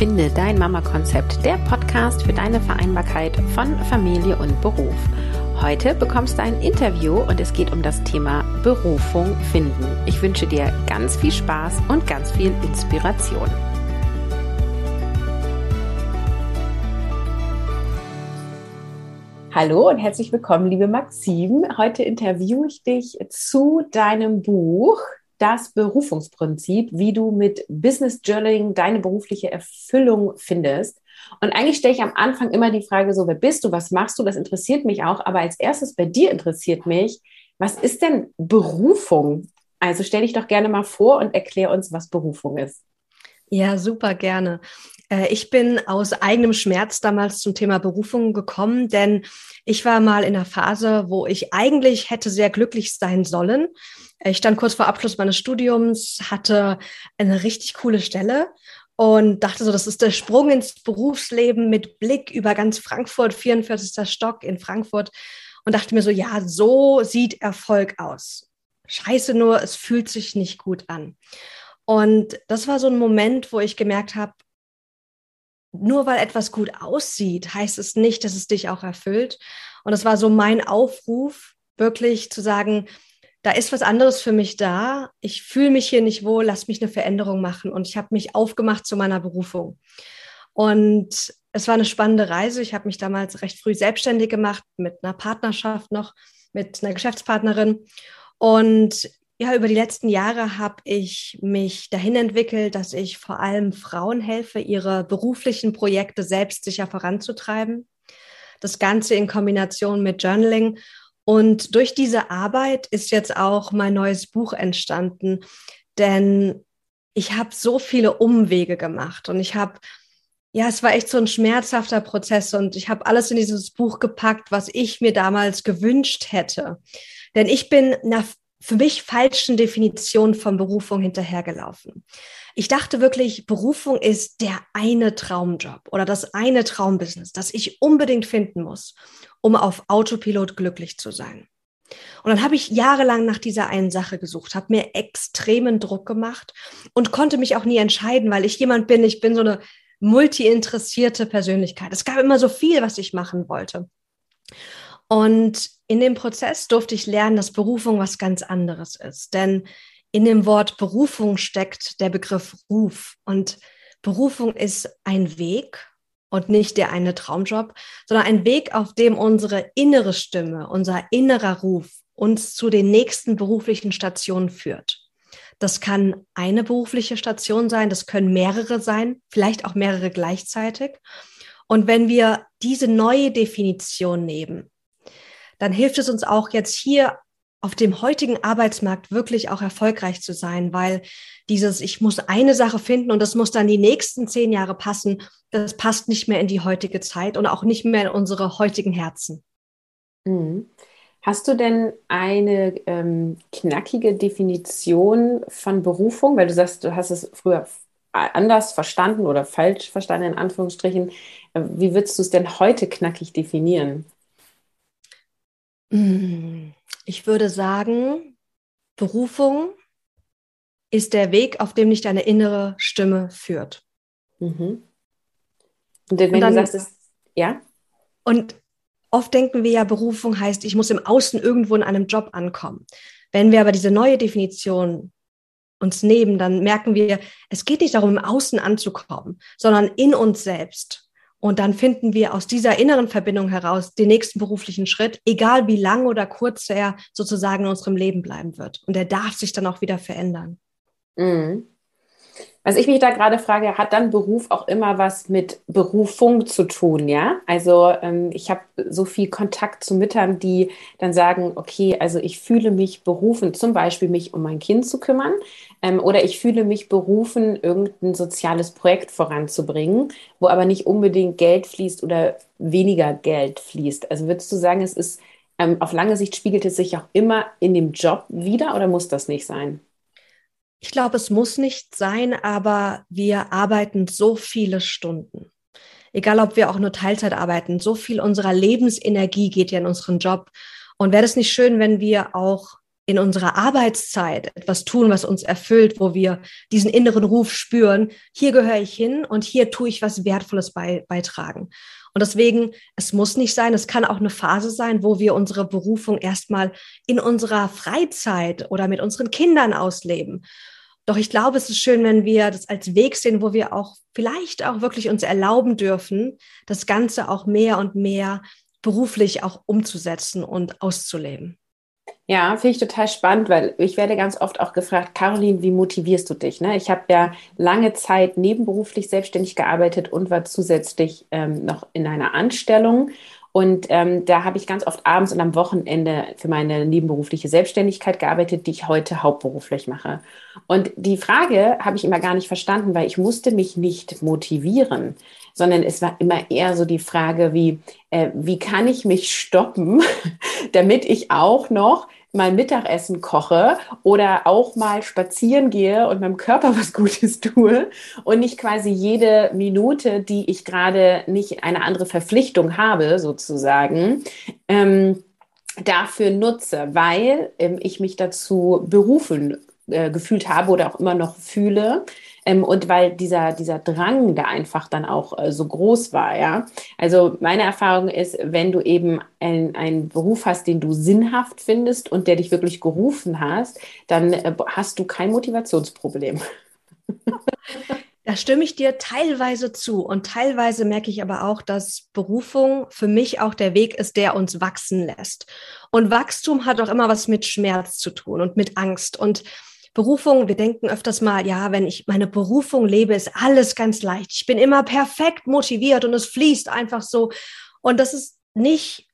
Finde dein Mama-Konzept, der Podcast für deine Vereinbarkeit von Familie und Beruf. Heute bekommst du ein Interview und es geht um das Thema Berufung finden. Ich wünsche dir ganz viel Spaß und ganz viel Inspiration. Hallo und herzlich willkommen, liebe Maxim. Heute interviewe ich dich zu deinem Buch das Berufungsprinzip, wie du mit Business Journaling deine berufliche Erfüllung findest. Und eigentlich stelle ich am Anfang immer die Frage so, wer bist du, was machst du, das interessiert mich auch. Aber als erstes bei dir interessiert mich, was ist denn Berufung? Also stell dich doch gerne mal vor und erklär uns, was Berufung ist. Ja, super gerne. Äh, ich bin aus eigenem Schmerz damals zum Thema Berufung gekommen, denn ich war mal in einer Phase, wo ich eigentlich hätte sehr glücklich sein sollen. Ich stand kurz vor Abschluss meines Studiums, hatte eine richtig coole Stelle und dachte so, das ist der Sprung ins Berufsleben mit Blick über ganz Frankfurt, 44. Stock in Frankfurt und dachte mir so, ja, so sieht Erfolg aus. Scheiße nur, es fühlt sich nicht gut an. Und das war so ein Moment, wo ich gemerkt habe, nur weil etwas gut aussieht, heißt es nicht, dass es dich auch erfüllt. Und das war so mein Aufruf, wirklich zu sagen, da ist was anderes für mich da. Ich fühle mich hier nicht wohl, lass mich eine Veränderung machen. Und ich habe mich aufgemacht zu meiner Berufung. Und es war eine spannende Reise. Ich habe mich damals recht früh selbstständig gemacht, mit einer Partnerschaft noch, mit einer Geschäftspartnerin. Und ja, über die letzten Jahre habe ich mich dahin entwickelt, dass ich vor allem Frauen helfe, ihre beruflichen Projekte selbstsicher voranzutreiben. Das Ganze in Kombination mit Journaling und durch diese Arbeit ist jetzt auch mein neues Buch entstanden, denn ich habe so viele Umwege gemacht und ich habe, ja, es war echt so ein schmerzhafter Prozess und ich habe alles in dieses Buch gepackt, was ich mir damals gewünscht hätte. Denn ich bin nach für mich falschen Definition von Berufung hinterhergelaufen. Ich dachte wirklich, Berufung ist der eine Traumjob oder das eine Traumbusiness, das ich unbedingt finden muss, um auf Autopilot glücklich zu sein. Und dann habe ich jahrelang nach dieser einen Sache gesucht, habe mir extremen Druck gemacht und konnte mich auch nie entscheiden, weil ich jemand bin, ich bin so eine multi-interessierte Persönlichkeit. Es gab immer so viel, was ich machen wollte. Und in dem Prozess durfte ich lernen, dass Berufung was ganz anderes ist. Denn in dem Wort Berufung steckt der Begriff Ruf. Und Berufung ist ein Weg und nicht der eine Traumjob, sondern ein Weg, auf dem unsere innere Stimme, unser innerer Ruf uns zu den nächsten beruflichen Stationen führt. Das kann eine berufliche Station sein, das können mehrere sein, vielleicht auch mehrere gleichzeitig. Und wenn wir diese neue Definition nehmen, dann hilft es uns auch jetzt hier auf dem heutigen Arbeitsmarkt wirklich auch erfolgreich zu sein, weil dieses, ich muss eine Sache finden und das muss dann die nächsten zehn Jahre passen, das passt nicht mehr in die heutige Zeit und auch nicht mehr in unsere heutigen Herzen. Mhm. Hast du denn eine ähm, knackige Definition von Berufung? Weil du sagst, du hast es früher anders verstanden oder falsch verstanden, in Anführungsstrichen. Äh, wie würdest du es denn heute knackig definieren? Mm, ich würde sagen, Berufung ist der Weg, auf dem dich deine innere Stimme führt. Mhm. Und wenn und dann, du sagst, es, ja? Und oft denken wir ja, Berufung heißt, ich muss im Außen irgendwo in einem Job ankommen. Wenn wir aber diese neue Definition uns nehmen, dann merken wir, es geht nicht darum, im Außen anzukommen, sondern in uns selbst. Und dann finden wir aus dieser inneren Verbindung heraus den nächsten beruflichen Schritt, egal wie lang oder kurz er sozusagen in unserem Leben bleiben wird. Und er darf sich dann auch wieder verändern. Mhm. Was ich mich da gerade frage, hat dann Beruf auch immer was mit Berufung zu tun, ja? Also ähm, ich habe so viel Kontakt zu Müttern, die dann sagen, okay, also ich fühle mich berufen, zum Beispiel mich um mein Kind zu kümmern ähm, oder ich fühle mich berufen, irgendein soziales Projekt voranzubringen, wo aber nicht unbedingt Geld fließt oder weniger Geld fließt. Also würdest du sagen, es ist ähm, auf lange Sicht spiegelt es sich auch immer in dem Job wieder oder muss das nicht sein? Ich glaube, es muss nicht sein, aber wir arbeiten so viele Stunden. Egal, ob wir auch nur Teilzeit arbeiten, so viel unserer Lebensenergie geht ja in unseren Job. Und wäre es nicht schön, wenn wir auch in unserer Arbeitszeit etwas tun, was uns erfüllt, wo wir diesen inneren Ruf spüren, hier gehöre ich hin und hier tue ich was Wertvolles bei, beitragen. Und deswegen, es muss nicht sein, es kann auch eine Phase sein, wo wir unsere Berufung erstmal in unserer Freizeit oder mit unseren Kindern ausleben. Doch ich glaube, es ist schön, wenn wir das als Weg sehen, wo wir auch vielleicht auch wirklich uns erlauben dürfen, das Ganze auch mehr und mehr beruflich auch umzusetzen und auszuleben. Ja, finde ich total spannend, weil ich werde ganz oft auch gefragt, Caroline, wie motivierst du dich? Ne? Ich habe ja lange Zeit nebenberuflich selbstständig gearbeitet und war zusätzlich ähm, noch in einer Anstellung. Und ähm, da habe ich ganz oft abends und am Wochenende für meine nebenberufliche Selbstständigkeit gearbeitet, die ich heute hauptberuflich mache. Und die Frage habe ich immer gar nicht verstanden, weil ich musste mich nicht motivieren, sondern es war immer eher so die Frage, wie, äh, wie kann ich mich stoppen, damit ich auch noch mal Mittagessen koche oder auch mal spazieren gehe und meinem Körper was Gutes tue und nicht quasi jede Minute, die ich gerade nicht eine andere Verpflichtung habe, sozusagen, ähm, dafür nutze, weil ähm, ich mich dazu berufen äh, gefühlt habe oder auch immer noch fühle, ähm, und weil dieser, dieser Drang da einfach dann auch äh, so groß war, ja. Also meine Erfahrung ist, wenn du eben einen Beruf hast, den du sinnhaft findest und der dich wirklich gerufen hast, dann äh, hast du kein Motivationsproblem. Da stimme ich dir teilweise zu und teilweise merke ich aber auch, dass Berufung für mich auch der Weg ist, der uns wachsen lässt. Und Wachstum hat auch immer was mit Schmerz zu tun und mit Angst. Und Berufung, wir denken öfters mal, ja, wenn ich meine Berufung lebe, ist alles ganz leicht. Ich bin immer perfekt motiviert und es fließt einfach so. Und das ist nicht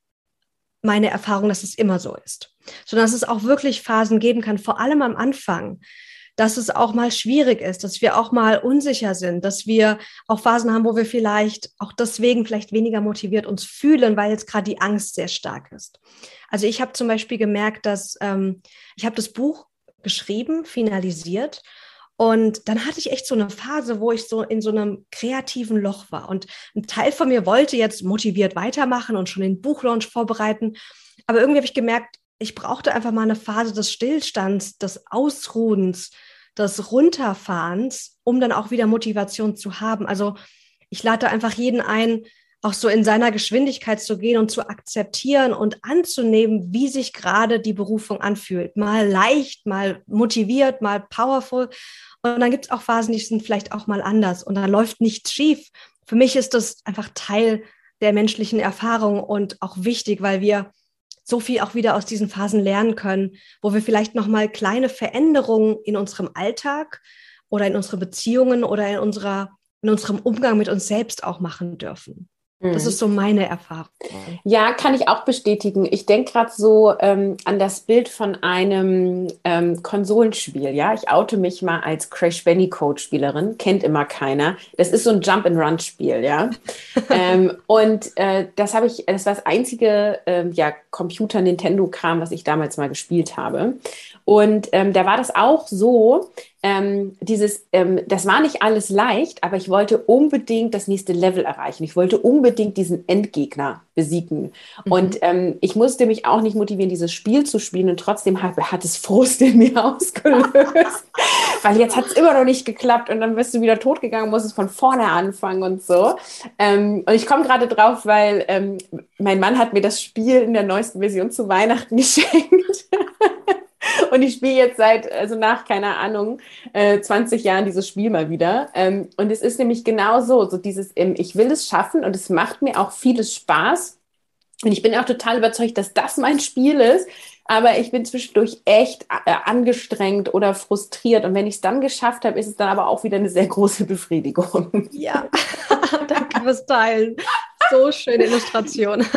meine Erfahrung, dass es immer so ist, sondern dass es auch wirklich Phasen geben kann, vor allem am Anfang, dass es auch mal schwierig ist, dass wir auch mal unsicher sind, dass wir auch Phasen haben, wo wir vielleicht auch deswegen vielleicht weniger motiviert uns fühlen, weil jetzt gerade die Angst sehr stark ist. Also ich habe zum Beispiel gemerkt, dass ähm, ich habe das Buch geschrieben, finalisiert. Und dann hatte ich echt so eine Phase, wo ich so in so einem kreativen Loch war. Und ein Teil von mir wollte jetzt motiviert weitermachen und schon den Buchlaunch vorbereiten. Aber irgendwie habe ich gemerkt, ich brauchte einfach mal eine Phase des Stillstands, des Ausruhens, des Runterfahrens, um dann auch wieder Motivation zu haben. Also ich lade einfach jeden ein, auch so in seiner Geschwindigkeit zu gehen und zu akzeptieren und anzunehmen, wie sich gerade die Berufung anfühlt. Mal leicht, mal motiviert, mal powerful. Und dann gibt es auch Phasen, die sind vielleicht auch mal anders und da läuft nichts schief. Für mich ist das einfach Teil der menschlichen Erfahrung und auch wichtig, weil wir so viel auch wieder aus diesen Phasen lernen können, wo wir vielleicht noch mal kleine Veränderungen in unserem Alltag oder in unseren Beziehungen oder in unserer in unserem Umgang mit uns selbst auch machen dürfen. Das mhm. ist so meine Erfahrung. Ja, kann ich auch bestätigen. Ich denke gerade so ähm, an das Bild von einem ähm, Konsolenspiel. Ja, ich oute mich mal als Crash Bandicoot Spielerin. Kennt immer keiner. Das ist so ein Jump and Run Spiel. Ja, ähm, und äh, das habe ich. Das war das einzige äh, ja Computer Nintendo Kram, was ich damals mal gespielt habe. Und ähm, da war das auch so, ähm, dieses, ähm, das war nicht alles leicht, aber ich wollte unbedingt das nächste Level erreichen. Ich wollte unbedingt diesen Endgegner besiegen. Mhm. Und ähm, ich musste mich auch nicht motivieren, dieses Spiel zu spielen. Und trotzdem hat, hat es Frust in mir ausgelöst. Weil jetzt hat es immer noch nicht geklappt und dann bist du wieder totgegangen, musst es von vorne anfangen und so. Ähm, und ich komme gerade drauf, weil ähm, mein Mann hat mir das Spiel in der neuesten Version zu Weihnachten geschenkt. Und ich spiele jetzt seit, also nach, keine Ahnung, äh, 20 Jahren dieses Spiel mal wieder. Ähm, und es ist nämlich genau so, so dieses, ähm, ich will es schaffen und es macht mir auch vieles Spaß. Und ich bin auch total überzeugt, dass das mein Spiel ist. Aber ich bin zwischendurch echt äh, angestrengt oder frustriert. Und wenn ich es dann geschafft habe, ist es dann aber auch wieder eine sehr große Befriedigung. Ja, danke fürs Teilen. So schöne Illustration.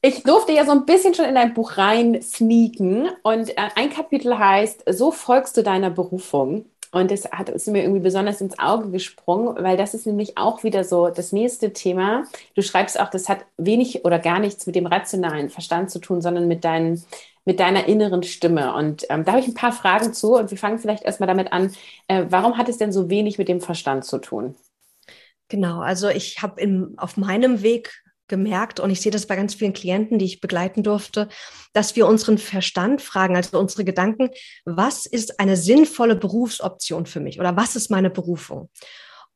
Ich durfte ja so ein bisschen schon in dein Buch rein sneaken und äh, ein Kapitel heißt, so folgst du deiner Berufung. Und das hat ist mir irgendwie besonders ins Auge gesprungen, weil das ist nämlich auch wieder so das nächste Thema. Du schreibst auch, das hat wenig oder gar nichts mit dem rationalen Verstand zu tun, sondern mit, deinen, mit deiner inneren Stimme. Und ähm, da habe ich ein paar Fragen zu und wir fangen vielleicht erstmal damit an, äh, warum hat es denn so wenig mit dem Verstand zu tun? Genau, also ich habe auf meinem Weg gemerkt und ich sehe das bei ganz vielen Klienten, die ich begleiten durfte, dass wir unseren Verstand fragen, also unsere Gedanken, was ist eine sinnvolle Berufsoption für mich oder was ist meine Berufung?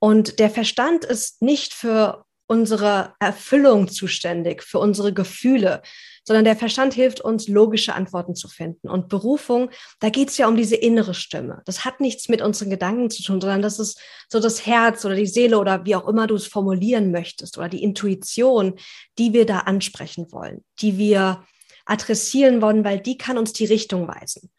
Und der Verstand ist nicht für unsere Erfüllung zuständig, für unsere Gefühle, sondern der Verstand hilft uns, logische Antworten zu finden. Und Berufung, da geht es ja um diese innere Stimme. Das hat nichts mit unseren Gedanken zu tun, sondern das ist so das Herz oder die Seele oder wie auch immer du es formulieren möchtest oder die Intuition, die wir da ansprechen wollen, die wir adressieren wollen, weil die kann uns die Richtung weisen.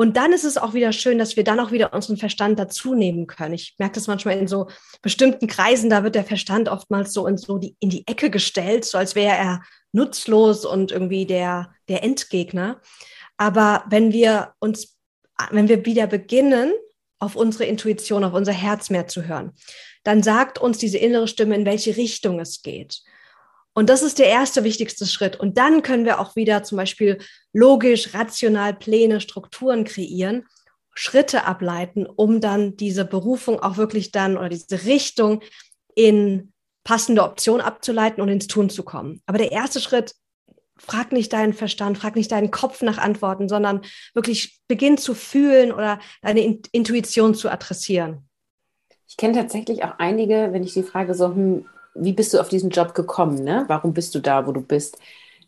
Und dann ist es auch wieder schön, dass wir dann auch wieder unseren Verstand dazu nehmen können. Ich merke das manchmal in so bestimmten Kreisen, da wird der Verstand oftmals so in, so die, in die Ecke gestellt, so als wäre er nutzlos und irgendwie der, der Endgegner. Aber wenn wir uns, wenn wir wieder beginnen, auf unsere Intuition, auf unser Herz mehr zu hören, dann sagt uns diese innere Stimme, in welche Richtung es geht. Und das ist der erste wichtigste Schritt. Und dann können wir auch wieder zum Beispiel logisch, rational Pläne, Strukturen kreieren, Schritte ableiten, um dann diese Berufung auch wirklich dann oder diese Richtung in passende Option abzuleiten und ins Tun zu kommen. Aber der erste Schritt, frag nicht deinen Verstand, frag nicht deinen Kopf nach Antworten, sondern wirklich beginn zu fühlen oder deine Intuition zu adressieren. Ich kenne tatsächlich auch einige, wenn ich die frage, so, hm, wie bist du auf diesen Job gekommen? Ne? Warum bist du da, wo du bist?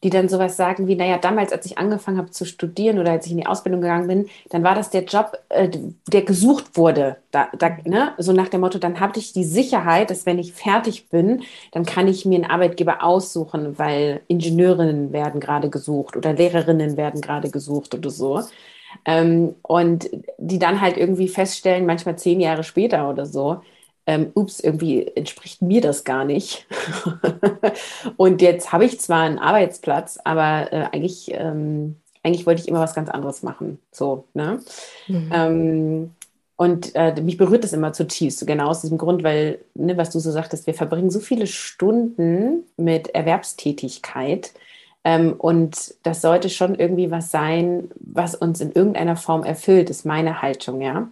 Die dann sowas sagen wie, naja, damals, als ich angefangen habe zu studieren oder als ich in die Ausbildung gegangen bin, dann war das der Job, äh, der gesucht wurde. Da, da, ne? So nach dem Motto, dann habe ich die Sicherheit, dass wenn ich fertig bin, dann kann ich mir einen Arbeitgeber aussuchen, weil Ingenieurinnen werden gerade gesucht oder Lehrerinnen werden gerade gesucht oder so. Ähm, und die dann halt irgendwie feststellen, manchmal zehn Jahre später oder so, ähm, ups, irgendwie entspricht mir das gar nicht. und jetzt habe ich zwar einen Arbeitsplatz, aber äh, eigentlich, ähm, eigentlich wollte ich immer was ganz anderes machen. So, ne? Mhm. Ähm, und äh, mich berührt das immer zutiefst, genau aus diesem Grund, weil, ne, was du so sagtest, wir verbringen so viele Stunden mit Erwerbstätigkeit. Ähm, und das sollte schon irgendwie was sein, was uns in irgendeiner Form erfüllt, ist meine Haltung, ja.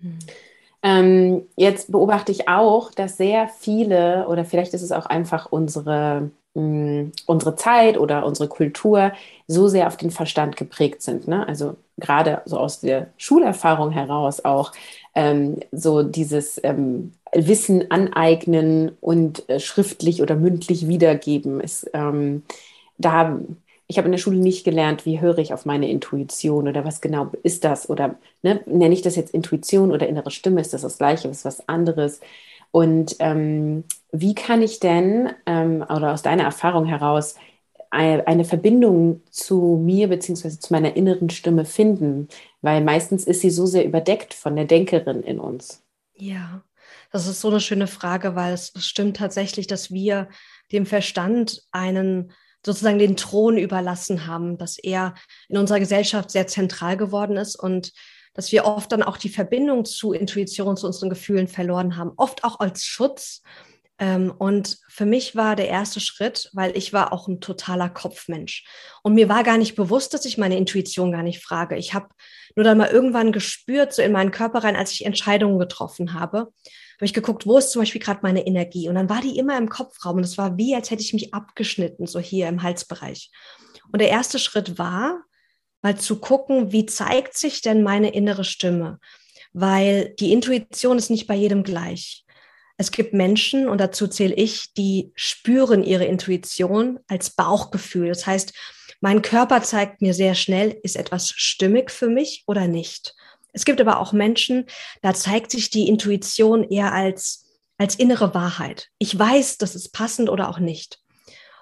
Mhm. Ähm, jetzt beobachte ich auch, dass sehr viele, oder vielleicht ist es auch einfach unsere, mh, mm, unsere Zeit oder unsere Kultur, so sehr auf den Verstand geprägt sind. Ne? Also gerade so aus der Schulerfahrung heraus auch ähm, so dieses ähm, Wissen aneignen und äh, schriftlich oder mündlich wiedergeben ist. Ähm, da ich habe in der Schule nicht gelernt, wie höre ich auf meine Intuition oder was genau ist das oder ne, nenne ich das jetzt Intuition oder innere Stimme, ist das das gleiche, ist was anderes? Und ähm, wie kann ich denn, ähm, oder aus deiner Erfahrung heraus, eine Verbindung zu mir beziehungsweise zu meiner inneren Stimme finden? Weil meistens ist sie so sehr überdeckt von der Denkerin in uns. Ja, das ist so eine schöne Frage, weil es stimmt tatsächlich, dass wir dem Verstand einen sozusagen den Thron überlassen haben, dass er in unserer Gesellschaft sehr zentral geworden ist und dass wir oft dann auch die Verbindung zu Intuition, zu unseren Gefühlen verloren haben, oft auch als Schutz. Ähm, und für mich war der erste Schritt, weil ich war auch ein totaler Kopfmensch. Und mir war gar nicht bewusst, dass ich meine Intuition gar nicht frage. Ich habe nur dann mal irgendwann gespürt, so in meinen Körper rein, als ich Entscheidungen getroffen habe, habe ich geguckt, wo ist zum Beispiel gerade meine Energie? Und dann war die immer im Kopfraum und es war wie, als hätte ich mich abgeschnitten, so hier im Halsbereich. Und der erste Schritt war, mal zu gucken, wie zeigt sich denn meine innere Stimme? Weil die Intuition ist nicht bei jedem gleich. Es gibt Menschen, und dazu zähle ich, die spüren ihre Intuition als Bauchgefühl. Das heißt, mein Körper zeigt mir sehr schnell, ist etwas stimmig für mich oder nicht. Es gibt aber auch Menschen, da zeigt sich die Intuition eher als, als innere Wahrheit. Ich weiß, das ist passend oder auch nicht.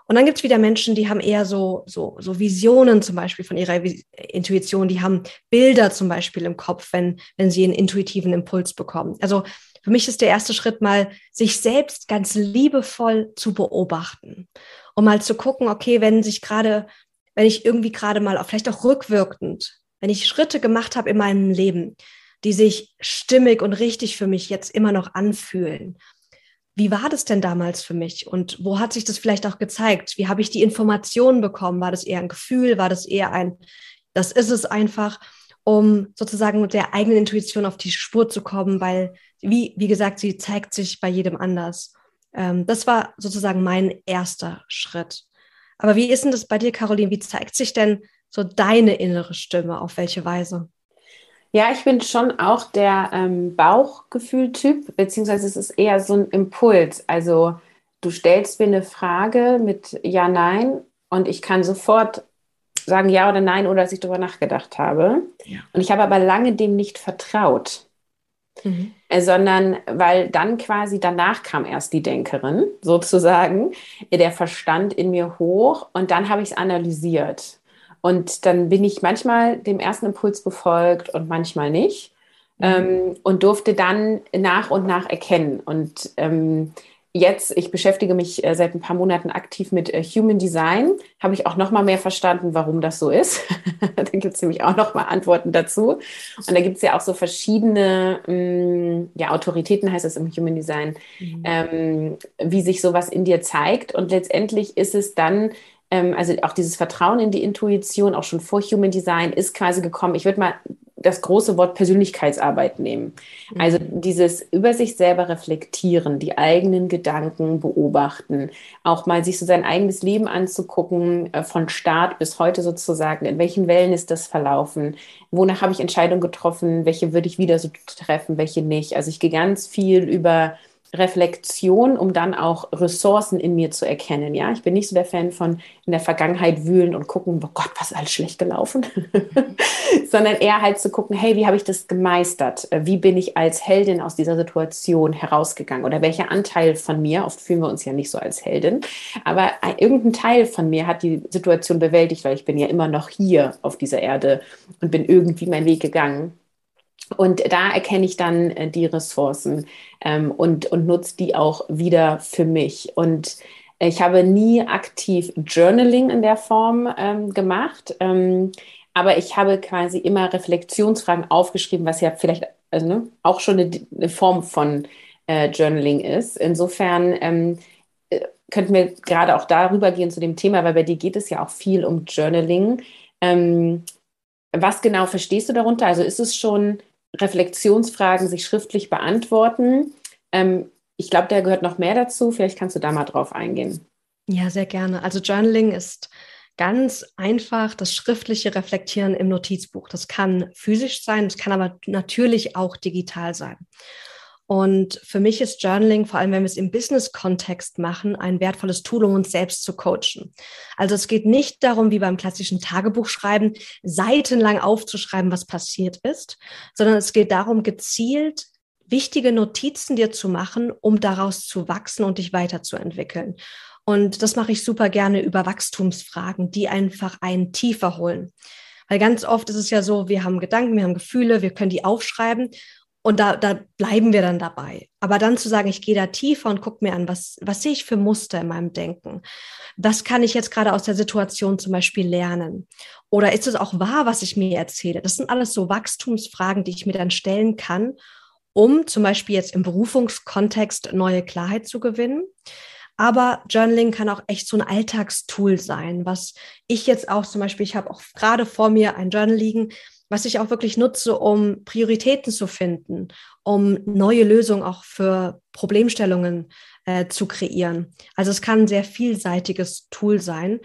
Und dann gibt es wieder Menschen, die haben eher so, so, so Visionen zum Beispiel von ihrer Intuition, die haben Bilder zum Beispiel im Kopf, wenn, wenn sie einen intuitiven Impuls bekommen. Also für mich ist der erste Schritt mal, sich selbst ganz liebevoll zu beobachten und mal zu gucken, okay, wenn sich gerade, wenn ich irgendwie gerade mal, vielleicht auch rückwirkend wenn ich Schritte gemacht habe in meinem Leben, die sich stimmig und richtig für mich jetzt immer noch anfühlen. Wie war das denn damals für mich und wo hat sich das vielleicht auch gezeigt? Wie habe ich die Informationen bekommen? War das eher ein Gefühl? War das eher ein, das ist es einfach, um sozusagen mit der eigenen Intuition auf die Spur zu kommen, weil, wie, wie gesagt, sie zeigt sich bei jedem anders. Ähm, das war sozusagen mein erster Schritt. Aber wie ist denn das bei dir, Caroline? Wie zeigt sich denn so deine innere Stimme? Auf welche Weise? Ja, ich bin schon auch der ähm, Bauchgefühl-Typ, beziehungsweise es ist eher so ein Impuls. Also du stellst mir eine Frage mit Ja, Nein und ich kann sofort sagen Ja oder Nein, oder dass ich darüber nachgedacht habe. Ja. Und ich habe aber lange dem nicht vertraut. Mhm. Äh, sondern weil dann quasi danach kam erst die Denkerin, sozusagen, der Verstand in mir hoch und dann habe ich es analysiert. Und dann bin ich manchmal dem ersten Impuls befolgt und manchmal nicht. Mhm. Ähm, und durfte dann nach und nach erkennen. Und ähm, jetzt, ich beschäftige mich äh, seit ein paar Monaten aktiv mit äh, Human Design, habe ich auch noch mal mehr verstanden, warum das so ist. da gibt es nämlich auch noch mal Antworten dazu. Und da gibt es ja auch so verschiedene, mh, mm, ja, Autoritäten heißt es im Human Design, mhm. ähm, wie sich sowas in dir zeigt. Und letztendlich ist es dann also auch dieses Vertrauen in die Intuition, auch schon vor Human Design, ist quasi gekommen. Ich würde mal das große Wort Persönlichkeitsarbeit nehmen. Mhm. Also dieses über sich selber reflektieren, die eigenen Gedanken beobachten, auch mal sich so sein eigenes Leben anzugucken, äh, von Start bis heute sozusagen, in welchen Wellen ist das verlaufen, wonach habe ich Entscheidungen getroffen, welche würde ich wieder so treffen, welche nicht. Also ich gehe ganz viel über Reflexion, um dann auch Ressourcen in mir zu erkennen. Ja, ich bin nicht so der Fan von in der Vergangenheit wühlen und gucken, oh Gott, was ist alles schlecht gelaufen, sondern eher halt zu gucken, hey, wie habe ich das gemeistert? Wie bin ich als Heldin aus dieser Situation herausgegangen? Oder welcher Anteil von mir, oft fühlen wir uns ja nicht so als Heldin, aber irgendein Teil von mir hat die Situation bewältigt, weil ich bin ja immer noch hier auf dieser Erde und bin irgendwie meinen Weg gegangen. Und da erkenne ich dann äh, die Ressourcen ähm, und, und nutze die auch wieder für mich. Und ich habe nie aktiv Journaling in der Form ähm, gemacht, ähm, aber ich habe quasi immer Reflexionsfragen aufgeschrieben, was ja vielleicht also, ne, auch schon eine, eine, Form von äh, Journaling ist. Insofern ähm, äh, könnten wir gerade auch darüber gehen zu dem Thema, weil bei dir geht es ja auch viel um Journaling. Ähm, was genau verstehst du darunter? Also ist es schon Reflexionsfragen sich schriftlich beantworten. Ähm, ich glaube, da gehört noch mehr dazu. Vielleicht kannst du da mal drauf eingehen. Ja, sehr gerne. Also Journaling ist ganz einfach das schriftliche Reflektieren im Notizbuch. Das kann physisch sein, das kann aber natürlich auch digital sein. Und für mich ist Journaling, vor allem wenn wir es im Business-Kontext machen, ein wertvolles Tool, um uns selbst zu coachen. Also es geht nicht darum, wie beim klassischen Tagebuchschreiben, seitenlang aufzuschreiben, was passiert ist, sondern es geht darum, gezielt wichtige Notizen dir zu machen, um daraus zu wachsen und dich weiterzuentwickeln. Und das mache ich super gerne über Wachstumsfragen, die einfach einen tiefer holen. Weil ganz oft ist es ja so, wir haben Gedanken, wir haben Gefühle, wir können die aufschreiben und da, da bleiben wir dann dabei. Aber dann zu sagen, ich gehe da tiefer und gucke mir an, was, was sehe ich für Muster in meinem Denken? Was kann ich jetzt gerade aus der Situation zum Beispiel lernen? Oder ist es auch wahr, was ich mir erzähle? Das sind alles so Wachstumsfragen, die ich mir dann stellen kann, um zum Beispiel jetzt im Berufungskontext neue Klarheit zu gewinnen. Aber Journaling kann auch echt so ein Alltagstool sein, was ich jetzt auch zum Beispiel, ich habe auch gerade vor mir ein Journal liegen, was ich auch wirklich nutze, um Prioritäten zu finden, um neue Lösungen auch für Problemstellungen äh, zu kreieren. Also es kann ein sehr vielseitiges Tool sein.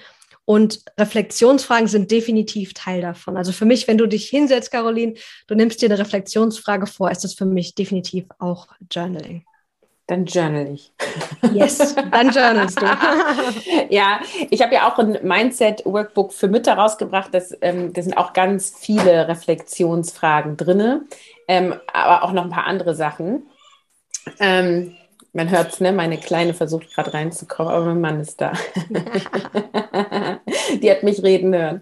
Und Reflexionsfragen sind definitiv Teil davon. Also für mich, wenn du dich hinsetzt, Caroline, du nimmst dir eine Reflexionsfrage vor, ist das für mich definitiv auch Journaling. Dann journal ich. Yes, dann journalst du. ja, ich habe ja auch ein Mindset-Workbook für Mütter rausgebracht. Das, ähm, da sind auch ganz viele Reflexionsfragen drin, ähm, aber auch noch ein paar andere Sachen. Ähm, man hört es, ne? Meine Kleine versucht gerade reinzukommen, aber mein Mann ist da. Die hat mich reden hören.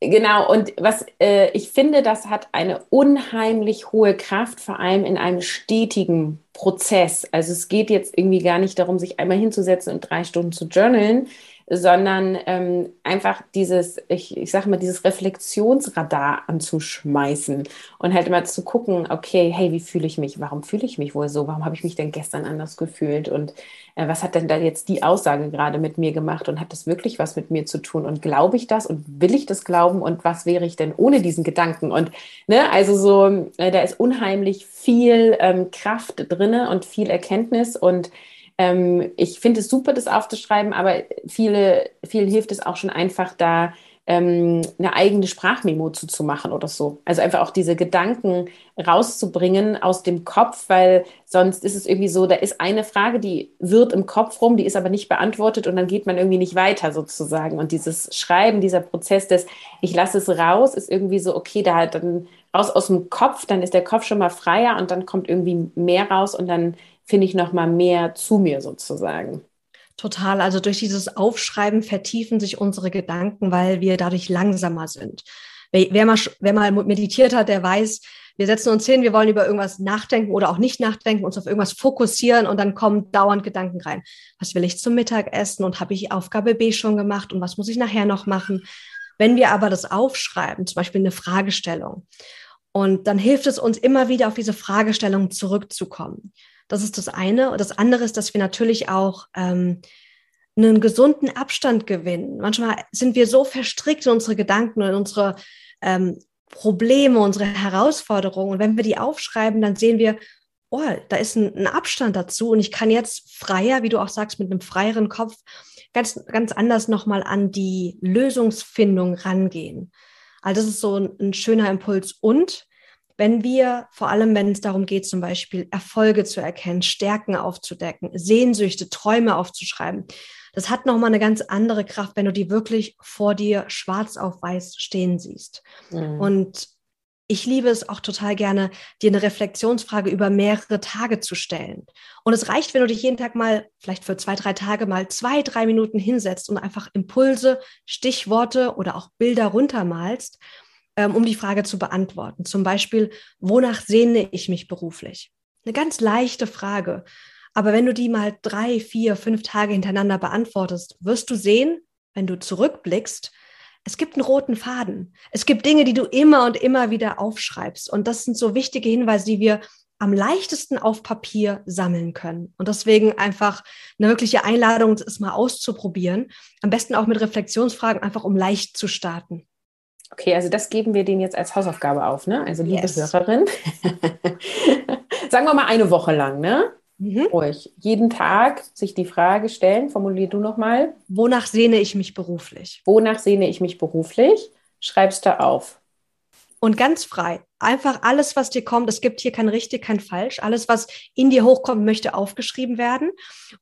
Genau, und was äh, ich finde, das hat eine unheimlich hohe Kraft, vor allem in einem stetigen Prozess. Also es geht jetzt irgendwie gar nicht darum, sich einmal hinzusetzen und drei Stunden zu journalen, sondern ähm, einfach dieses, ich, ich sage mal, dieses Reflexionsradar anzuschmeißen und halt immer zu gucken, okay, hey, wie fühle ich mich? Warum fühle ich mich wohl so? Warum habe ich mich denn gestern anders gefühlt? Und äh, was hat denn da jetzt die Aussage gerade mit mir gemacht? Und hat das wirklich was mit mir zu tun? Und glaube ich das und will ich das glauben? Und was wäre ich denn ohne diesen Gedanken? Und ne, also so, äh, da ist unheimlich viel ähm, Kraft drinne und viel Erkenntnis und ähm, ich finde es super, das aufzuschreiben, aber viele, vielen hilft es auch schon einfach da, ähm, eine eigene Sprachmemo zu, zu machen oder so. Also einfach auch diese Gedanken rauszubringen aus dem Kopf, weil sonst ist es irgendwie so, da ist eine Frage, die wird im Kopf rum, die ist aber nicht beantwortet und dann geht man irgendwie nicht weiter sozusagen. Und dieses Schreiben, dieser Prozess des, ich lasse es raus, ist irgendwie so, okay, da dann raus aus dem Kopf, dann ist der Kopf schon mal freier und dann kommt irgendwie mehr raus und dann finde ich noch mal mehr zu mir sozusagen. Total. Also durch dieses Aufschreiben vertiefen sich unsere Gedanken, weil wir dadurch langsamer sind. Wer, mal, wer mal meditiert hat, der weiß, wir setzen uns hin, wir wollen über irgendwas nachdenken oder auch nicht nachdenken, uns auf irgendwas fokussieren und dann kommen dauernd Gedanken rein. Was will ich zum Mittagessen und habe ich Aufgabe B schon gemacht und was muss ich nachher noch machen? Wenn wir aber das aufschreiben, zum Beispiel eine Fragestellung, und dann hilft es uns immer wieder auf diese Fragestellung zurückzukommen. Das ist das eine. Und das andere ist, dass wir natürlich auch ähm, einen gesunden Abstand gewinnen. Manchmal sind wir so verstrickt in unsere Gedanken und in unsere ähm, Probleme, unsere Herausforderungen. Und wenn wir die aufschreiben, dann sehen wir, oh, da ist ein, ein, Abstand dazu und ich kann jetzt freier, wie du auch sagst, mit einem freieren Kopf ganz, ganz anders nochmal an die Lösungsfindung rangehen. Also das ist so ein, ein schöner Impuls. Und wenn wir, vor allem wenn es darum geht, zum Beispiel Erfolge zu erkennen, Stärken aufzudecken, Sehnsüchte, Träume aufzuschreiben, das hat nochmal eine ganz andere Kraft, wenn du die wirklich vor dir schwarz auf weiß stehen siehst. Mhm. Und ich liebe es auch total gerne, dir eine Reflexionsfrage über mehrere Tage zu stellen. Und es reicht, wenn du dich jeden Tag mal, vielleicht für zwei, drei Tage mal zwei, drei Minuten hinsetzt und einfach Impulse, Stichworte oder auch Bilder runtermalst ähm, um die Frage zu beantworten. Zum Beispiel, wonach sehne ich mich beruflich? Eine ganz leichte Frage. Aber wenn du die mal drei, vier, fünf Tage hintereinander beantwortest, wirst du sehen, wenn du zurückblickst, es gibt einen roten Faden. Es gibt Dinge, die du immer und immer wieder aufschreibst. Und das sind so wichtige Hinweise, die wir am leichtesten auf Papier sammeln können. Und deswegen einfach eine wirkliche Einladung, es mal auszuprobieren. Am besten auch mit Reflexionsfragen, einfach um leicht zu starten. Okay, also das geben wir denen jetzt als Hausaufgabe auf, ne? Also liebe yes. Hörerin, sagen wir mal eine Woche lang, ne? Mhm. Ruhig. Jeden Tag sich die Frage stellen, formulier du nochmal. Wonach sehne ich mich beruflich? Wonach sehne ich mich beruflich? Schreibst du auf. Und ganz frei. Einfach alles, was dir kommt. Es gibt hier kein richtig, kein falsch. Alles, was in dir hochkommt, möchte aufgeschrieben werden.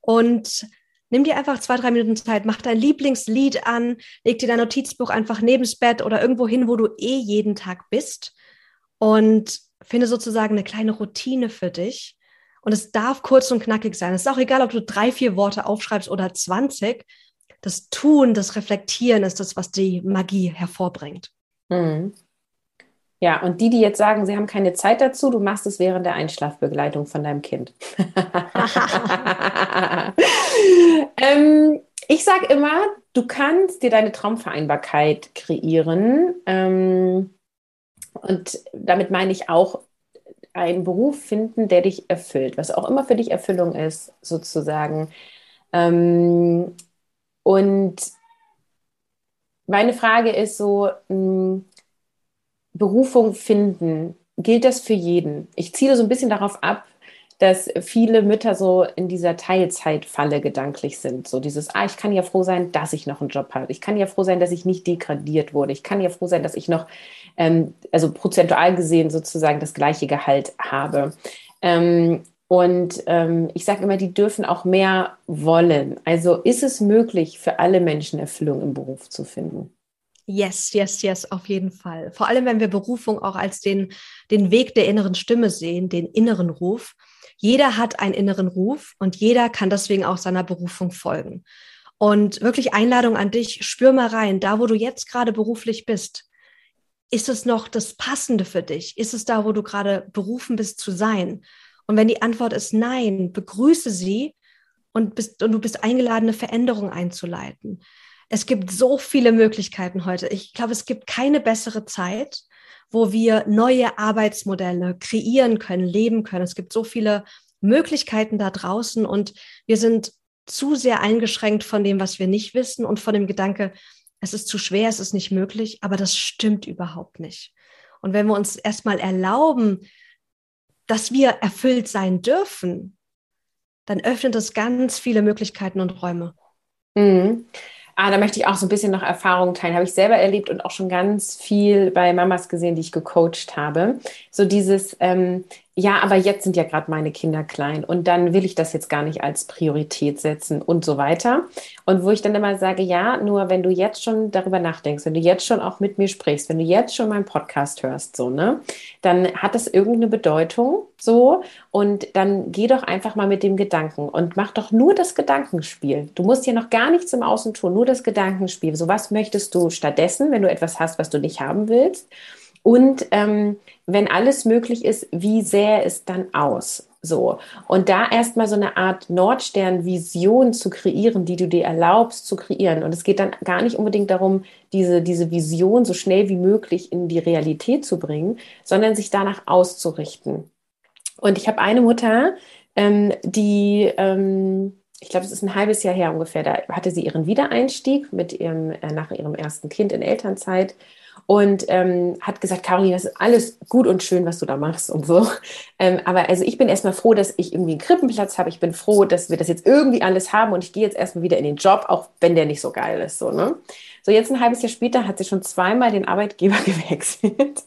Und Nimm dir einfach zwei, drei Minuten Zeit, mach dein Lieblingslied an, leg dir dein Notizbuch einfach neben das Bett oder irgendwo hin, wo du eh jeden Tag bist und finde sozusagen eine kleine Routine für dich. Und es darf kurz und knackig sein. Es ist auch egal, ob du drei, vier Worte aufschreibst oder 20. Das Tun, das Reflektieren ist das, was die Magie hervorbringt. Mhm. Ja, und die, die jetzt sagen, sie haben keine Zeit dazu, du machst es während der Einschlafbegleitung von deinem Kind. ähm, ich sage immer, du kannst dir deine Traumvereinbarkeit kreieren. Ähm, und damit meine ich auch einen Beruf finden, der dich erfüllt, was auch immer für dich Erfüllung ist, sozusagen. Ähm, und meine Frage ist so, mh, hm, Berufung finden, gilt das für jeden? Ich ziele so ein bisschen darauf ab, dass viele Mütter so in dieser Teilzeitfalle gedanklich sind. So dieses, ah, ich kann ja froh sein, dass ich noch einen Job habe. Ich kann ja froh sein, dass ich nicht degradiert wurde. Ich kann ja froh sein, dass ich noch, ähm, also prozentual gesehen sozusagen das gleiche Gehalt habe. Ähm, und ähm, ich sage immer, die dürfen auch mehr wollen. Also ist es möglich, für alle Menschen Erfüllung im Beruf zu finden? Yes, yes, yes, auf jeden Fall. Vor allem, wenn wir Berufung auch als den, den Weg der inneren Stimme sehen, den inneren Ruf. Jeder hat einen inneren Ruf und jeder kann deswegen auch seiner Berufung folgen. Und wirklich Einladung an dich, spür mal rein, da wo du jetzt gerade beruflich bist. Ist es noch das Passende für dich? Ist es da, wo du gerade berufen bist zu sein? Und wenn die Antwort ist nein, begrüße sie und, bist, und du bist eingeladen, eine Veränderung einzuleiten. Es gibt so viele Möglichkeiten heute. Ich glaube, es gibt keine bessere Zeit, wo wir neue Arbeitsmodelle kreieren können, leben können. Es gibt so viele Möglichkeiten da draußen und wir sind zu sehr eingeschränkt von dem, was wir nicht wissen und von dem Gedanke, es ist zu schwer, es ist nicht möglich, aber das stimmt überhaupt nicht. Und wenn wir uns erstmal erlauben, dass wir erfüllt sein dürfen, dann öffnet es ganz viele Möglichkeiten und Räume. Mhm. Ah, da möchte ich auch so ein bisschen noch Erfahrungen teilen. Habe ich selber erlebt und auch schon ganz viel bei Mamas gesehen, die ich gecoacht habe. So dieses, ähm, ja, aber jetzt sind ja gerade meine Kinder klein und dann will ich das jetzt gar nicht als Priorität setzen und so weiter. Und wo ich dann immer sage, ja, nur wenn du jetzt schon darüber nachdenkst, wenn du jetzt schon auch mit mir sprichst, wenn du jetzt schon meinen Podcast hörst, so, ne, dann hat das irgendeine Bedeutung, so, und dann geh doch einfach mal mit dem Gedanken und mach doch nur das Gedankenspiel. Du musst hier noch gar nichts im Außen tun, nur das Gedankenspiel. So, was möchtest du stattdessen, wenn du etwas hast, was du nicht haben willst? Und ähm, wenn alles möglich ist, wie sähe es dann aus? So. Und da erstmal so eine Art Nordstern-Vision zu kreieren, die du dir erlaubst zu kreieren. Und es geht dann gar nicht unbedingt darum, diese, diese Vision so schnell wie möglich in die Realität zu bringen, sondern sich danach auszurichten. Und ich habe eine Mutter, ähm, die, ähm, ich glaube, es ist ein halbes Jahr her ungefähr, da hatte sie ihren Wiedereinstieg mit ihrem, äh, nach ihrem ersten Kind in Elternzeit und ähm, hat gesagt, Caroline, das ist alles gut und schön, was du da machst und so. Ähm, aber also ich bin erstmal froh, dass ich irgendwie einen Krippenplatz habe. Ich bin froh, dass wir das jetzt irgendwie alles haben und ich gehe jetzt erstmal wieder in den Job, auch wenn der nicht so geil ist. So, ne? so jetzt ein halbes Jahr später hat sie schon zweimal den Arbeitgeber gewechselt.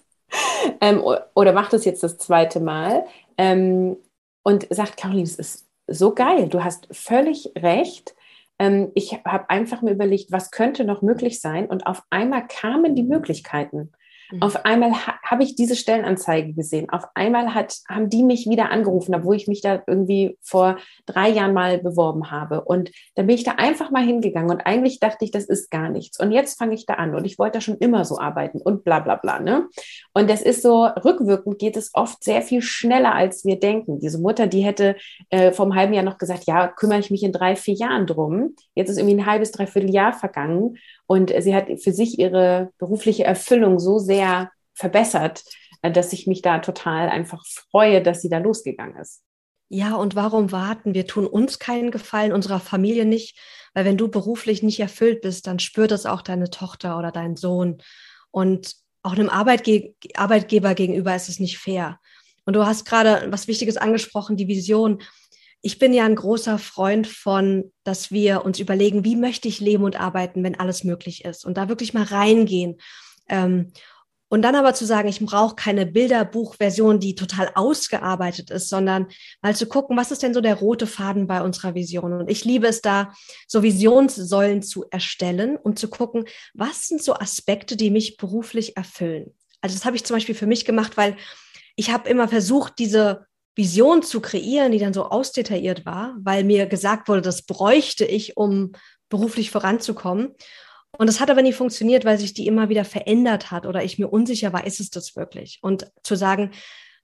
ähm, oder macht es jetzt das zweite Mal ähm, und sagt, Caroline, es ist so geil. Du hast völlig recht ähm, ich habe einfach mir überlegt, was könnte noch möglich sein? Und auf einmal kamen die Möglichkeiten. Mhm. Auf einmal ha habe ich diese Stellenanzeige gesehen. Auf einmal hat, haben die mich wieder angerufen, obwohl ich mich da irgendwie vor drei Jahren mal beworben habe. Und dann bin ich da einfach mal hingegangen und eigentlich dachte ich, das ist gar nichts. Und jetzt fange ich da an und ich wollte da schon immer so arbeiten und bla bla bla. Ne? Und das ist so, rückwirkend geht es oft sehr viel schneller, als wir denken. Diese Mutter, die hätte äh, vor einem halben Jahr noch gesagt, ja, kümmere ich mich in drei, vier Jahren drum. Jetzt ist irgendwie ein halbes, dreiviertel Jahr vergangen. Und sie hat für sich ihre berufliche Erfüllung so sehr verbessert, äh, dass ich mich da total einfach freue, dass sie da losgegangen ist. Ja, und warum warten? Wir tun uns keinen Gefallen, unserer Familie nicht, weil wenn du beruflich nicht erfüllt bist, dann spürt es auch deine Tochter oder dein Sohn. Und auch einem Arbeitge Arbeitgeber gegenüber ist es nicht fair. Und du hast gerade was Wichtiges angesprochen, die Vision ich bin ja ein großer Freund von, dass wir uns überlegen, wie möchte ich leben und arbeiten, wenn alles möglich ist und da wirklich mal reingehen. Ähm, und dann aber zu sagen, ich brauche keine Bilderbuchversion, die total ausgearbeitet ist, sondern mal zu gucken, was ist denn so der rote Faden bei unserer Vision? Und ich liebe es da, so Visionssäulen zu erstellen und zu gucken, was sind so Aspekte, die mich beruflich erfüllen? Also das habe ich zum Beispiel für mich gemacht, weil ich habe immer versucht, diese Vision zu kreieren, die dann so ausdetailliert war, weil mir gesagt wurde, das bräuchte ich, um beruflich voranzukommen. Und das hat aber nie funktioniert, weil sich die immer wieder verändert hat oder ich mir unsicher war, ist es das wirklich? Und zu sagen,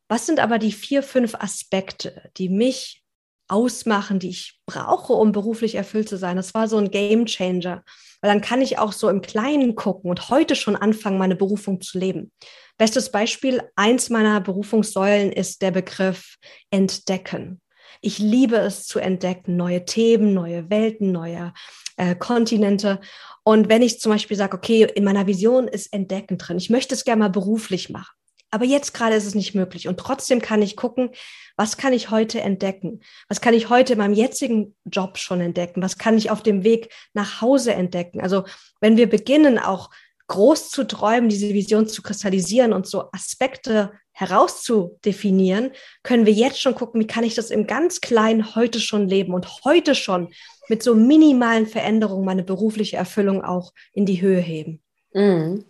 was sind aber die vier, fünf Aspekte, die mich ausmachen, die ich brauche, um beruflich erfüllt zu sein? Das war so ein Game Changer, weil dann kann ich auch so im Kleinen gucken und heute schon anfangen, meine Berufung zu leben. Bestes Beispiel, eins meiner Berufungssäulen ist der Begriff Entdecken. Ich liebe es zu entdecken, neue Themen, neue Welten, neue äh, Kontinente. Und wenn ich zum Beispiel sage, okay, in meiner Vision ist Entdecken drin, ich möchte es gerne mal beruflich machen. Aber jetzt gerade ist es nicht möglich. Und trotzdem kann ich gucken, was kann ich heute entdecken? Was kann ich heute in meinem jetzigen Job schon entdecken? Was kann ich auf dem Weg nach Hause entdecken? Also wenn wir beginnen, auch groß zu träumen, diese Vision zu kristallisieren und so Aspekte herauszudefinieren, können wir jetzt schon gucken, wie kann ich das im ganz Kleinen heute schon leben und heute schon mit so minimalen Veränderungen meine berufliche Erfüllung auch in die Höhe heben. Mhm.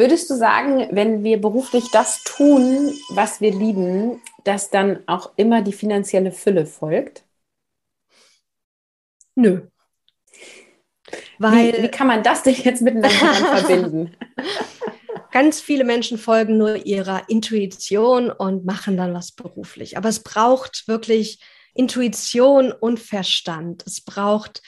Würdest du sagen, wenn wir beruflich das tun, was wir lieben, dass dann auch immer die finanzielle Fülle folgt? Nö. Weil, wie, wie kann man das denn jetzt miteinander verbinden? Ganz viele Menschen folgen nur ihrer Intuition und machen dann was beruflich. Aber es braucht wirklich Intuition und Verstand. Es braucht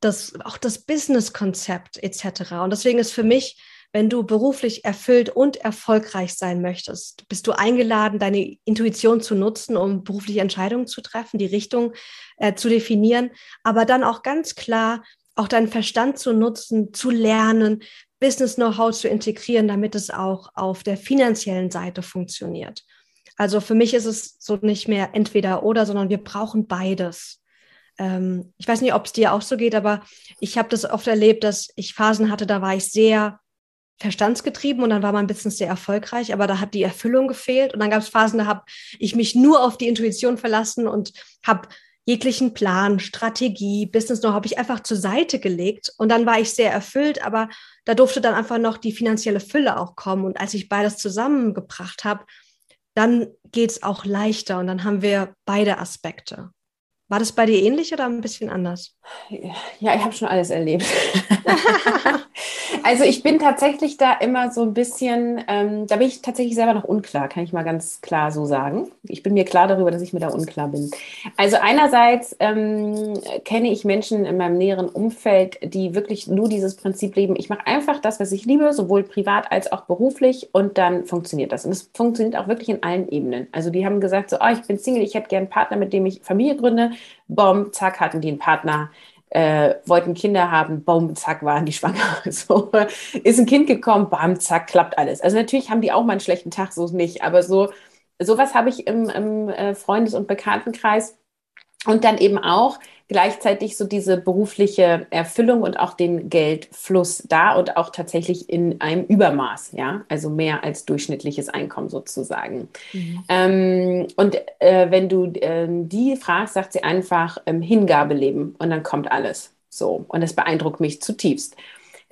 das, auch das Business-Konzept etc. Und deswegen ist für mich, wenn du beruflich erfüllt und erfolgreich sein möchtest, bist du eingeladen, deine Intuition zu nutzen, um berufliche Entscheidungen zu treffen, die Richtung äh, zu definieren, aber dann auch ganz klar auch deinen Verstand zu nutzen, zu lernen, Business-Know-how zu integrieren, damit es auch auf der finanziellen Seite funktioniert. Also für mich ist es so nicht mehr entweder oder, sondern wir brauchen beides. Ähm, ich weiß nicht, ob es dir auch so geht, aber ich habe das oft erlebt, dass ich Phasen hatte, da war ich sehr verstandsgetrieben und dann war mein Business sehr erfolgreich, aber da hat die Erfüllung gefehlt. Und dann gab es Phasen, da habe ich mich nur auf die Intuition verlassen und habe jeglichen Plan, Strategie, Business noch habe ich einfach zur Seite gelegt. Und dann war ich sehr erfüllt, aber da durfte dann einfach noch die finanzielle Fülle auch kommen. Und als ich beides zusammengebracht habe, dann geht es auch leichter. Und dann haben wir beide Aspekte. War das bei dir ähnlich oder ein bisschen anders? Ja, ich habe schon alles erlebt. also ich bin tatsächlich da immer so ein bisschen, ähm, da bin ich tatsächlich selber noch unklar, kann ich mal ganz klar so sagen. Ich bin mir klar darüber, dass ich mir da unklar bin. Also einerseits ähm, kenne ich Menschen in meinem näheren Umfeld, die wirklich nur dieses Prinzip leben. Ich mache einfach das, was ich liebe, sowohl privat als auch beruflich und dann funktioniert das. Und es funktioniert auch wirklich in allen Ebenen. Also die haben gesagt, so, oh, ich bin Single, ich hätte gerne einen Partner, mit dem ich Familie gründe Bom, zack, hatten die einen Partner, äh, wollten Kinder haben, bom, zack, waren die schwanger. So ist ein Kind gekommen, bam, zack, klappt alles. Also natürlich haben die auch mal einen schlechten Tag, so nicht, aber so sowas habe ich im, im äh, Freundes- und Bekanntenkreis und dann eben auch gleichzeitig so diese berufliche Erfüllung und auch den Geldfluss da und auch tatsächlich in einem Übermaß, ja, also mehr als durchschnittliches Einkommen sozusagen. Mhm. Ähm, und äh, wenn du äh, die fragst, sagt sie einfach ähm, Hingabeleben und dann kommt alles. So, und das beeindruckt mich zutiefst.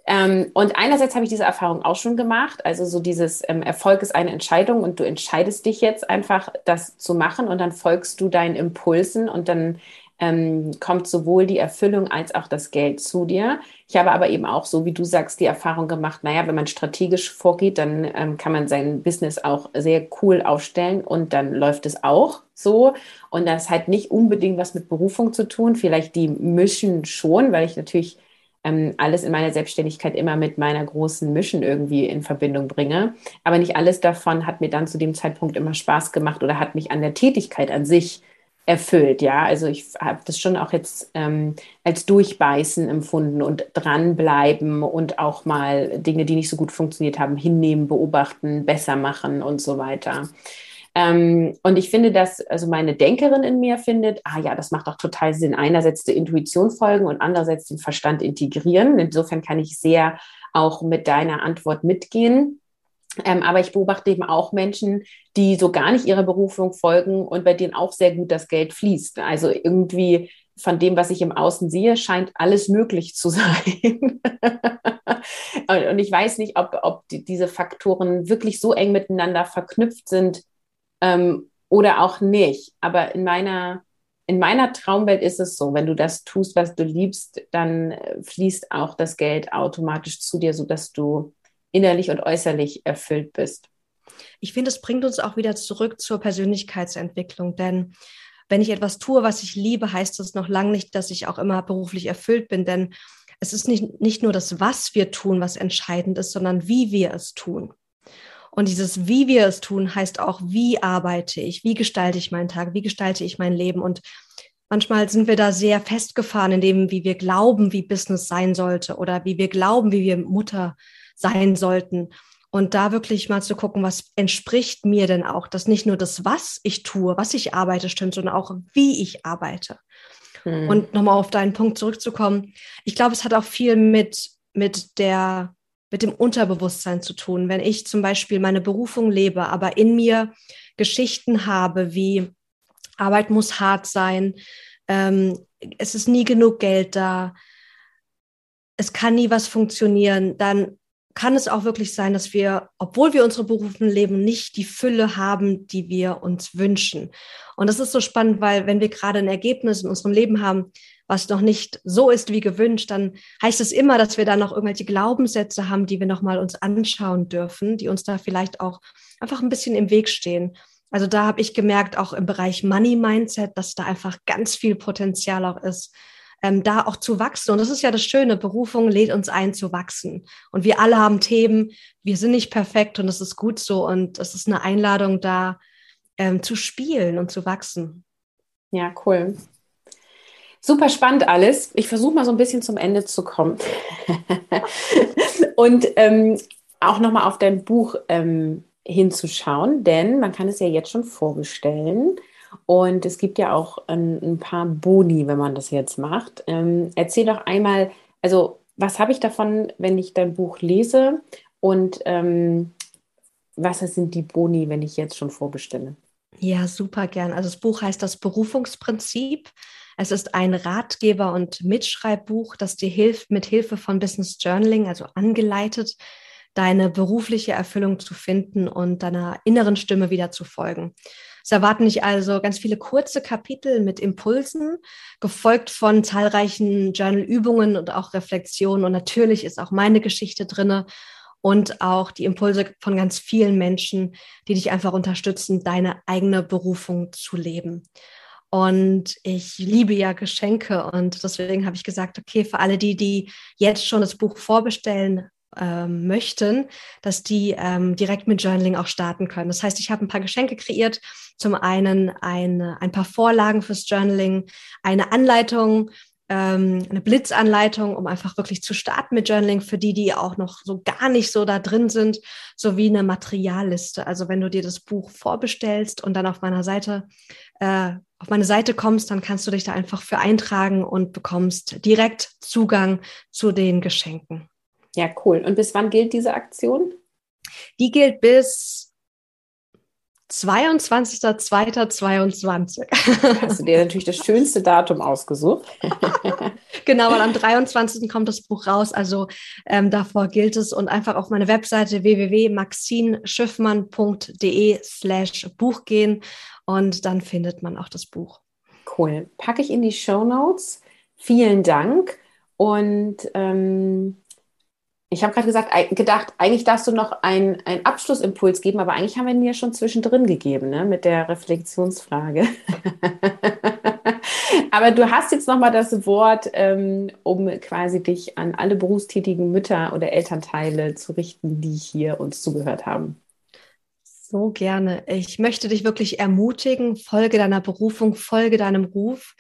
Ähm, und einerseits habe ich diese Erfahrung auch schon gemacht. Also so dieses ähm, Erfolg ist eine Entscheidung und du entscheidest dich jetzt einfach, das zu machen und dann folgst du deinen Impulsen und dann ähm, kommt sowohl die Erfüllung als auch das Geld zu dir. Ich habe aber eben auch, so wie du sagst, die Erfahrung gemacht, naja, wenn man strategisch vorgeht, dann ähm, kann man sein Business auch sehr cool aufstellen und dann läuft es auch so. Und das hat nicht unbedingt was mit Berufung zu tun. Vielleicht die mischen schon, weil ich natürlich ähm, alles in meiner Selbstständigkeit immer mit meiner großen Mission irgendwie in Verbindung bringe. Aber nicht alles davon hat mir dann zu dem Zeitpunkt immer Spaß gemacht oder hat mich an der Tätigkeit an sich erfüllt. Ja, also ich habe das schon auch jetzt ähm, als Durchbeißen empfunden und dranbleiben und auch mal Dinge, die nicht so gut funktioniert haben, hinnehmen, beobachten, besser machen und so weiter. Ähm, und ich finde, dass also meine Denkerin in mir findet, ah ja, das macht doch total Sinn. Einerseits der Intuition folgen und andererseits den Verstand integrieren. Insofern kann ich sehr auch mit deiner Antwort mitgehen. Ähm, aber ich beobachte eben auch Menschen, die so gar nicht ihrer Berufung folgen und bei denen auch sehr gut das Geld fließt. Also irgendwie von dem, was ich im Außen sehe, scheint alles möglich zu sein. und ich weiß nicht, ob, ob die, diese Faktoren wirklich so eng miteinander verknüpft sind ähm, oder auch nicht. Aber in meiner, in meiner Traumwelt ist es so, wenn du das tust, was du liebst, dann äh, fließt auch das Geld automatisch zu dir, sodass du innerlich und äußerlich erfüllt bist. Ich finde, es bringt uns auch wieder zurück zur Persönlichkeitsentwicklung, denn wenn ich etwas tue, was ich liebe, heißt das noch lange nicht, dass ich auch immer beruflich erfüllt bin, denn es ist nicht, nicht nur das, was wir tun, was entscheidend ist, sondern wie wir es tun. Und dieses, wie wir es tun, heißt auch, wie arbeite ich, wie gestalte ich meinen Tag, wie gestalte ich mein Leben. Und manchmal sind wir da sehr festgefahren in dem, wie wir glauben, wie Business sein sollte oder wie wir glauben, wie wir Mutter sein sollten. Und da wirklich mal zu gucken, was entspricht mir denn auch, dass nicht nur das, was ich tue, was ich arbeite, stimmt, sondern auch, wie ich arbeite. Hm. Und nochmal auf deinen Punkt zurückzukommen. Ich glaube, es hat auch viel mit, mit der, mit dem Unterbewusstsein zu tun. Wenn ich zum Beispiel meine Berufung lebe, aber in mir Geschichten habe, wie Arbeit muss hart sein, ähm, es ist nie genug Geld da, es kann nie was funktionieren, dann kann es auch wirklich sein, dass wir, obwohl wir unsere Berufen leben, nicht die Fülle haben, die wir uns wünschen. Und das ist so spannend, weil wenn wir gerade ein Ergebnis in unserem Leben haben, was noch nicht so ist wie gewünscht, dann heißt es immer, dass wir da noch irgendwelche Glaubenssätze haben, die wir nochmal uns anschauen dürfen, die uns da vielleicht auch einfach ein bisschen im Weg stehen. Also da habe ich gemerkt, auch im Bereich Money Mindset, dass da einfach ganz viel Potenzial auch ist, ähm, da auch zu wachsen. Und das ist ja das Schöne, Berufung lädt uns ein zu wachsen. Und wir alle haben Themen, wir sind nicht perfekt und das ist gut so. Und es ist eine Einladung da ähm, zu spielen und zu wachsen. Ja, cool. Super spannend alles. Ich versuche mal so ein bisschen zum Ende zu kommen. und ähm, auch nochmal auf dein Buch ähm, hinzuschauen, denn man kann es ja jetzt schon vorbestellen. Und es gibt ja auch ein, ein paar Boni, wenn man das jetzt macht. Ähm, erzähl doch einmal, also was habe ich davon, wenn ich dein Buch lese? Und ähm, was sind die Boni, wenn ich jetzt schon vorbestelle? Ja, super gern. Also das Buch heißt das Berufungsprinzip. Es ist ein Ratgeber und Mitschreibbuch, das dir hilft, mit Hilfe von Business Journaling, also angeleitet, deine berufliche Erfüllung zu finden und deiner inneren Stimme wieder zu folgen. Es erwarten dich also ganz viele kurze Kapitel mit Impulsen, gefolgt von zahlreichen Journalübungen und auch Reflexionen. Und natürlich ist auch meine Geschichte drinne und auch die Impulse von ganz vielen Menschen, die dich einfach unterstützen, deine eigene Berufung zu leben. Und ich liebe ja Geschenke und deswegen habe ich gesagt, okay, für alle die, die jetzt schon das Buch vorbestellen, ähm, möchten, dass die ähm, direkt mit Journaling auch starten können. Das heißt, ich habe ein paar Geschenke kreiert. Zum einen eine, ein paar Vorlagen fürs Journaling, eine Anleitung, ähm, eine Blitzanleitung, um einfach wirklich zu starten mit Journaling für die, die auch noch so gar nicht so da drin sind, sowie eine Materialliste. Also wenn du dir das Buch vorbestellst und dann auf meiner Seite äh, auf meine Seite kommst, dann kannst du dich da einfach für eintragen und bekommst direkt Zugang zu den Geschenken. Ja, cool. Und bis wann gilt diese Aktion? Die gilt bis 22.02.22. Hast du dir natürlich das schönste Datum ausgesucht. genau, weil am 23. kommt das Buch raus. Also ähm, davor gilt es und einfach auf meine Webseite www.maxinschiffmann.de slash Buch gehen und dann findet man auch das Buch. Cool. Packe ich in die Show Notes. Vielen Dank. Und ähm, ich habe gerade gesagt, gedacht, eigentlich darfst du noch einen Abschlussimpuls geben, aber eigentlich haben wir ihn ja schon zwischendrin gegeben, ne, mit der Reflexionsfrage. aber du hast jetzt nochmal das Wort, ähm, um quasi dich an alle berufstätigen Mütter oder Elternteile zu richten, die hier uns zugehört haben. So gerne. Ich möchte dich wirklich ermutigen, folge deiner Berufung, folge deinem Ruf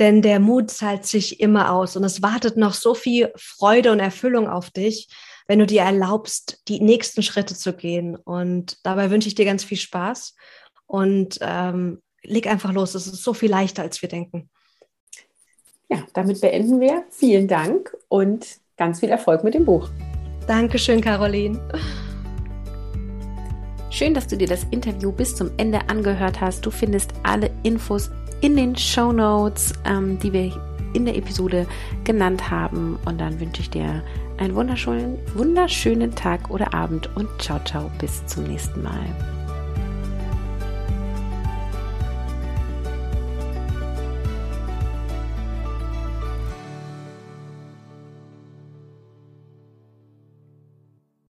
denn der Mut zahlt sich immer aus und es wartet noch so viel Freude und Erfüllung auf dich, wenn du dir erlaubst, die nächsten Schritte zu gehen. Und dabei wünsche ich dir ganz viel Spaß und ähm, leg einfach los. Es ist so viel leichter, als wir denken. Ja, damit beenden wir. Vielen Dank und ganz viel Erfolg mit dem Buch. Dankeschön, Caroline. Schön, dass du dir das Interview bis zum Ende angehört hast. Du findest alle Infos in den Show Notes, ähm, die wir in der Episode genannt haben. Und dann wünsche ich dir einen wunderschönen, wunderschönen Tag oder Abend und ciao, ciao, bis zum nächsten Mal.